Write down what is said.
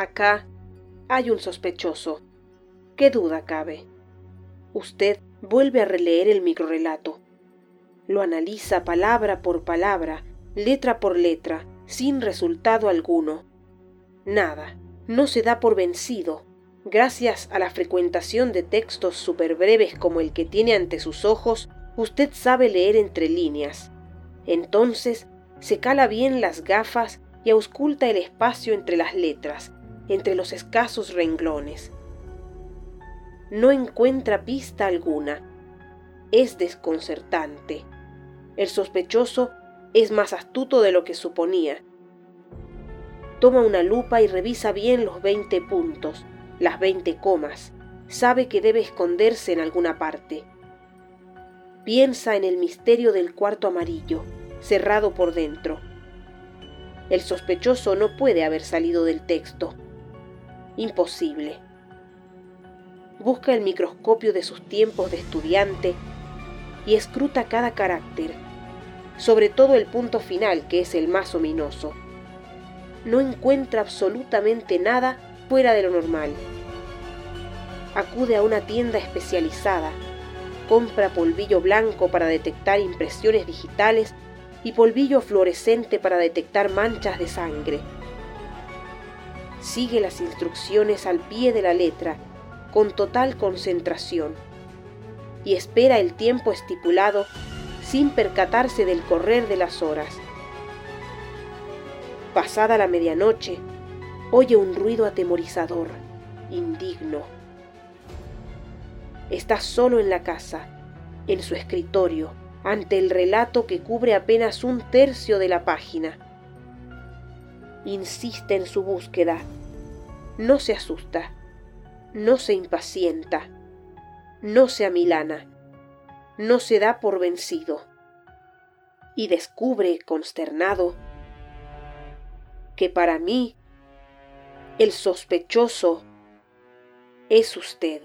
Acá hay un sospechoso. ¿Qué duda cabe? Usted vuelve a releer el microrelato. Lo analiza palabra por palabra, letra por letra, sin resultado alguno. Nada, no se da por vencido. Gracias a la frecuentación de textos superbreves como el que tiene ante sus ojos, usted sabe leer entre líneas. Entonces se cala bien las gafas y ausculta el espacio entre las letras, entre los escasos renglones. No encuentra pista alguna. Es desconcertante. El sospechoso es más astuto de lo que suponía. Toma una lupa y revisa bien los veinte puntos, las veinte comas. Sabe que debe esconderse en alguna parte. Piensa en el misterio del cuarto amarillo, cerrado por dentro. El sospechoso no puede haber salido del texto. Imposible. Busca el microscopio de sus tiempos de estudiante y escruta cada carácter, sobre todo el punto final que es el más ominoso. No encuentra absolutamente nada fuera de lo normal. Acude a una tienda especializada, compra polvillo blanco para detectar impresiones digitales y polvillo fluorescente para detectar manchas de sangre. Sigue las instrucciones al pie de la letra, con total concentración, y espera el tiempo estipulado sin percatarse del correr de las horas. Pasada la medianoche, oye un ruido atemorizador, indigno. Está solo en la casa, en su escritorio, ante el relato que cubre apenas un tercio de la página. Insiste en su búsqueda. No se asusta. No se impacienta. No se amilana. No se da por vencido. Y descubre, consternado, que para mí el sospechoso es usted.